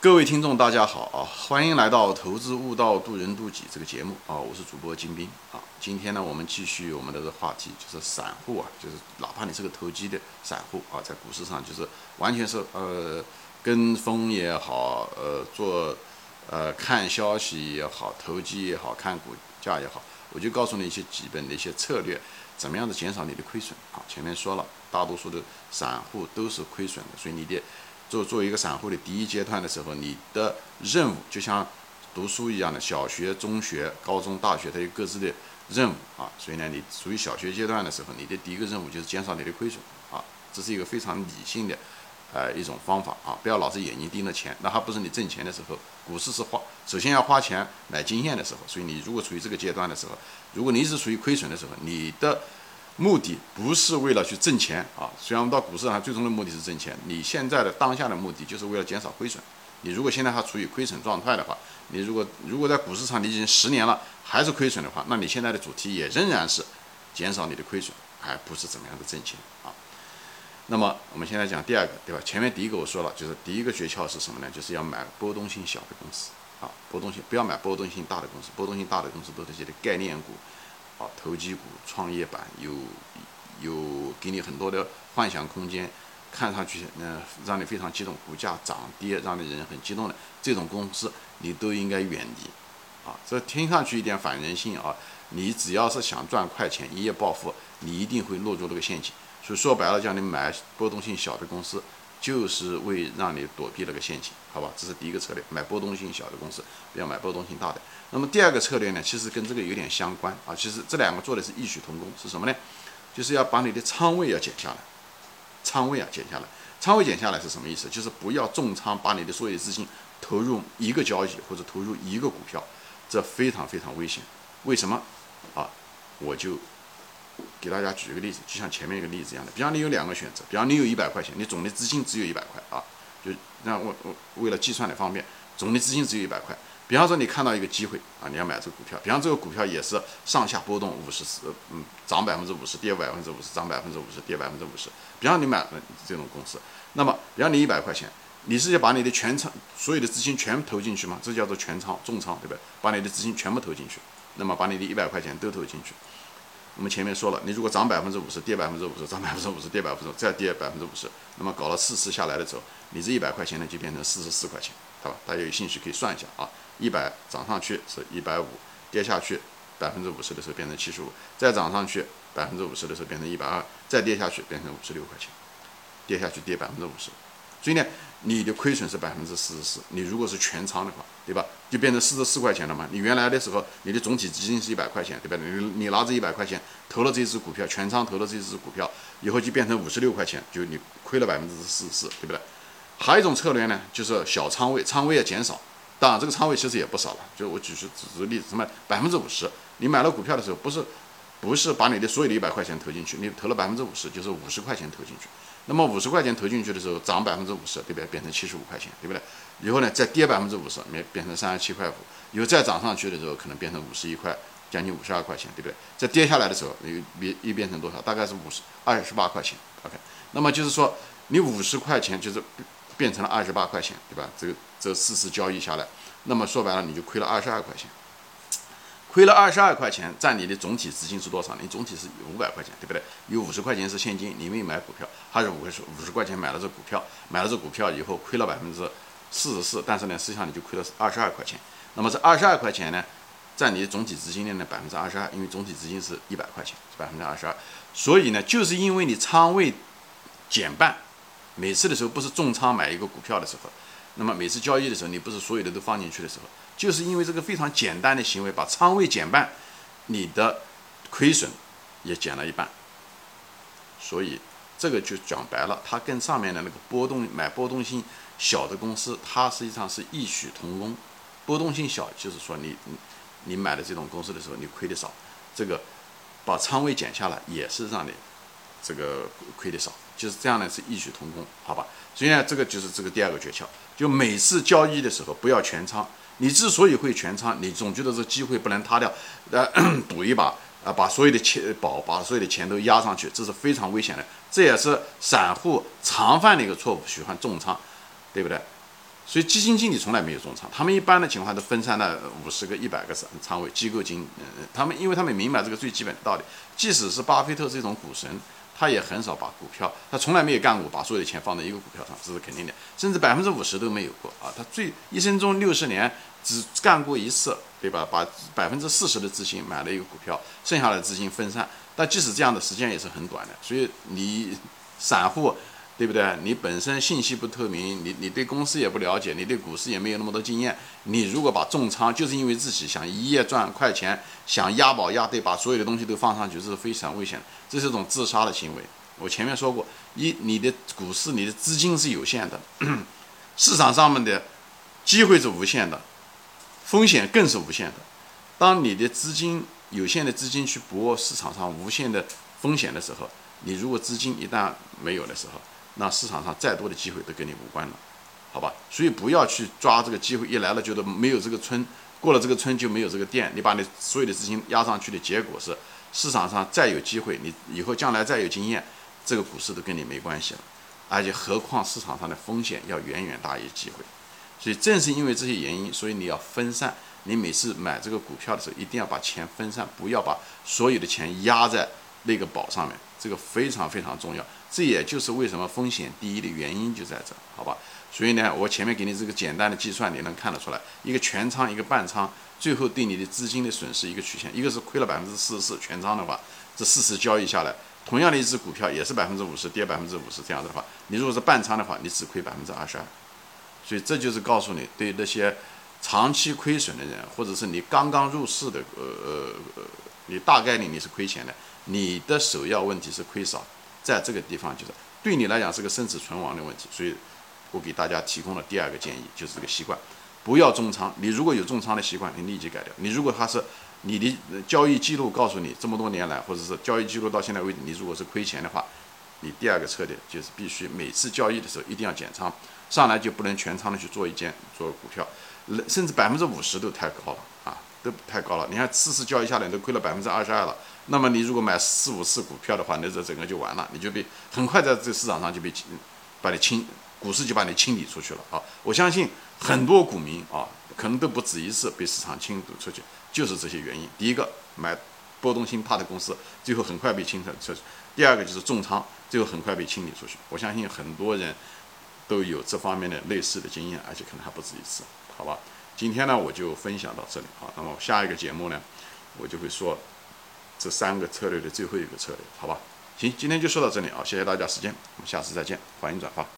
各位听众，大家好啊！欢迎来到《投资悟道，渡人渡己》这个节目啊！我是主播金兵啊！今天呢，我们继续我们的这个话题，就是散户啊，就是哪怕你是个投机的散户啊，在股市上就是完全是呃跟风也好，呃做呃看消息也好，投机也好看股价也好，我就告诉你一些基本的一些策略，怎么样的减少你的亏损啊！前面说了，大多数的散户都是亏损的，所以你的。做做一个散户的第一阶段的时候，你的任务就像读书一样的，小学、中学、高中、大学，它有各自的任务啊。所以呢，你属于小学阶段的时候，你的第一个任务就是减少你的亏损啊。这是一个非常理性的，呃，一种方法啊。不要老是眼睛盯着钱，那还不是你挣钱的时候。股市是花，首先要花钱买经验的时候。所以你如果处于这个阶段的时候，如果你一直处于亏损的时候，你的目的不是为了去挣钱啊，虽然我们到股市上最终的目的是挣钱，你现在的当下的目的就是为了减少亏损。你如果现在还处于亏损状态的话，你如果如果在股市上你已经十年了还是亏损的话，那你现在的主题也仍然是减少你的亏损，而不是怎么样的挣钱啊。那么我们现在讲第二个，对吧？前面第一个我说了，就是第一个诀窍是什么呢？就是要买波动性小的公司啊，波动性不要买波动性大的公司，波动性大的公司都是些的概念股。啊，投机股、创业板有有给你很多的幻想空间，看上去嗯让你非常激动，股价涨跌让你人很激动的这种公司，你都应该远离。啊，这听上去一点反人性啊，你只要是想赚快钱、一夜暴富，你一定会落入这个陷阱。所以说白了，叫你买波动性小的公司。就是为让你躲避那个陷阱，好吧？这是第一个策略，买波动性小的公司，不要买波动性大的。那么第二个策略呢，其实跟这个有点相关啊。其实这两个做的是异曲同工，是什么呢？就是要把你的仓位要减下来，仓位啊减下来，仓位减下来是什么意思？就是不要重仓，把你的所有资金投入一个交易或者投入一个股票，这非常非常危险。为什么？啊，我就。给大家举一个例子，就像前面一个例子一样的，比方你有两个选择，比方你有一百块钱，你总的资金只有一百块啊，就让我我为了计算的方便，总的资金只有一百块。比方说你看到一个机会啊，你要买这个股票，比方这个股票也是上下波动五十四，嗯，涨百分之五十，跌百分之五十，涨百分之五十，跌百分之五十。比方你买了这种公司，那么比方你一百块钱，你是要把你的全仓所有的资金全投进去吗？这叫做全仓重仓，对不对？把你的资金全部投进去，那么把你的一百块钱都投进去。我们前面说了，你如果涨百分之五十，跌百分之五十，涨百分之五十，跌百分之五再跌百分之五十，那么搞了四次下来的时候，你这一百块钱呢就变成四十四块钱，好吧？大家有兴趣可以算一下啊，一百涨上去是一百五，跌下去百分之五十的时候变成七十五，再涨上去百分之五十的时候变成一百二，再跌下去变成五十六块钱，跌下去跌百分之五十。所以呢，你的亏损是百分之四十四。你如果是全仓的话，对吧？就变成四十四块钱了嘛。你原来的时候，你的总体基金是一百块钱，对吧？你你拿着一百块钱投了这只股票，全仓投了这只股票，以后就变成五十六块钱，就你亏了百分之四十四，对不对？还有一种策略呢，就是小仓位，仓位要减少。当然，这个仓位其实也不少了。就我举是举个例子，什么百分之五十？你买了股票的时候，不是不是把你的所有的一百块钱投进去，你投了百分之五十，就是五十块钱投进去。那么五十块钱投进去的时候涨百分之五十，对不对？变成七十五块钱，对不对？以后呢再跌百分之五十，变变成三十七块五。以后再涨上去的时候，可能变成五十一块，将近五十二块钱，对不对？再跌下来的时候，又变又变成多少？大概是五十二十八块钱。OK，那么就是说你五十块钱就是变成了二十八块钱，对吧？这个这四次交易下来，那么说白了你就亏了二十二块钱。亏了二十二块钱，占你的总体资金是多少？你总体是五百块钱，对不对？有五十块钱是现金，你没买股票，还是五十五十块钱买了这股票，买了这股票以后亏了百分之四十四，但是呢，实际上你就亏了二十二块钱。那么这二十二块钱呢，占你的总体资金的百分之二十二，因为总体资金是一百块钱，是百分之二十二。所以呢，就是因为你仓位减半，每次的时候不是重仓买一个股票的时候，那么每次交易的时候，你不是所有的都放进去的时候。就是因为这个非常简单的行为，把仓位减半，你的亏损也减了一半。所以这个就讲白了，它跟上面的那个波动买波动性小的公司，它实际上是异曲同工。波动性小，就是说你你买的这种公司的时候，你亏的少，这个把仓位减下来也是让你这个亏的少，就是这样呢，是异曲同工，好吧？所以呢，这个就是这个第二个诀窍，就每次交易的时候不要全仓。你之所以会全仓，你总觉得这机会不能塌掉，呃，赌一把啊，把所有的钱保，把所有的钱都压上去，这是非常危险的。这也是散户常犯的一个错误，喜欢重仓，对不对？所以基金经理从来没有重仓，他们一般的情况都分散了五十个、一百个仓仓位。机构经，嗯，他们因为他们明白这个最基本的道理，即使是巴菲特这种股神，他也很少把股票，他从来没有干过把所有的钱放在一个股票上，这是肯定的，甚至百分之五十都没有过啊。他最一生中六十年只干过一次，对吧？把百分之四十的资金买了一个股票，剩下的资金分散。但即使这样的时间也是很短的，所以你散户。对不对？你本身信息不透明，你你对公司也不了解，你对股市也没有那么多经验。你如果把重仓，就是因为自己想一夜赚快钱，想押宝押对，把所有的东西都放上去，这是非常危险的，这是一种自杀的行为。我前面说过，一你的股市，你的资金是有限的，市场上面的机会是无限的，风险更是无限的。当你的资金有限的资金去搏市场上无限的风险的时候，你如果资金一旦没有的时候，那市场上再多的机会都跟你无关了，好吧？所以不要去抓这个机会，一来了觉得没有这个村，过了这个村就没有这个店。你把你所有的资金压上去的结果是，市场上再有机会，你以后将来再有经验，这个股市都跟你没关系了。而且何况市场上的风险要远远大于机会。所以正是因为这些原因，所以你要分散。你每次买这个股票的时候，一定要把钱分散，不要把所有的钱压在那个宝上面，这个非常非常重要。这也就是为什么风险第一的原因就在这，好吧？所以呢，我前面给你这个简单的计算，你能看得出来，一个全仓，一个半仓，最后对你的资金的损失一个曲线，一个是亏了百分之四十四，全仓的话，这四次交易下来，同样的一只股票也是百分之五十跌百分之五十这样子的话，你如果是半仓的话，你只亏百分之二十二。所以这就是告诉你，对那些长期亏损的人，或者是你刚刚入市的，呃呃呃，你大概率你是亏钱的，你的首要问题是亏少。在这个地方，就是对你来讲是个生死存亡的问题，所以我给大家提供了第二个建议，就是这个习惯，不要重仓。你如果有重仓的习惯，你立即改掉。你如果他是你的交易记录告诉你这么多年来，或者是交易记录到现在为止，你如果是亏钱的话，你第二个策略就是必须每次交易的时候一定要减仓，上来就不能全仓的去做一件做股票，甚至百分之五十都太高了啊，太高了。你看次次交易下来都亏了百分之二十二了。那么你如果买四五次股票的话，那这整个就完了，你就被很快在这市场上就被把你清，股市就把你清理出去了啊！我相信很多股民啊，可能都不止一次被市场清理出去，就是这些原因。第一个买波动性大的公司，最后很快被清出去；第二个就是重仓，最后很快被清理出去。我相信很多人都有这方面的类似的经验，而且可能还不止一次，好吧？今天呢，我就分享到这里啊。那么下一个节目呢，我就会说。这三个策略的最后一个策略，好吧？行，今天就说到这里啊，谢谢大家时间，我们下次再见，欢迎转发。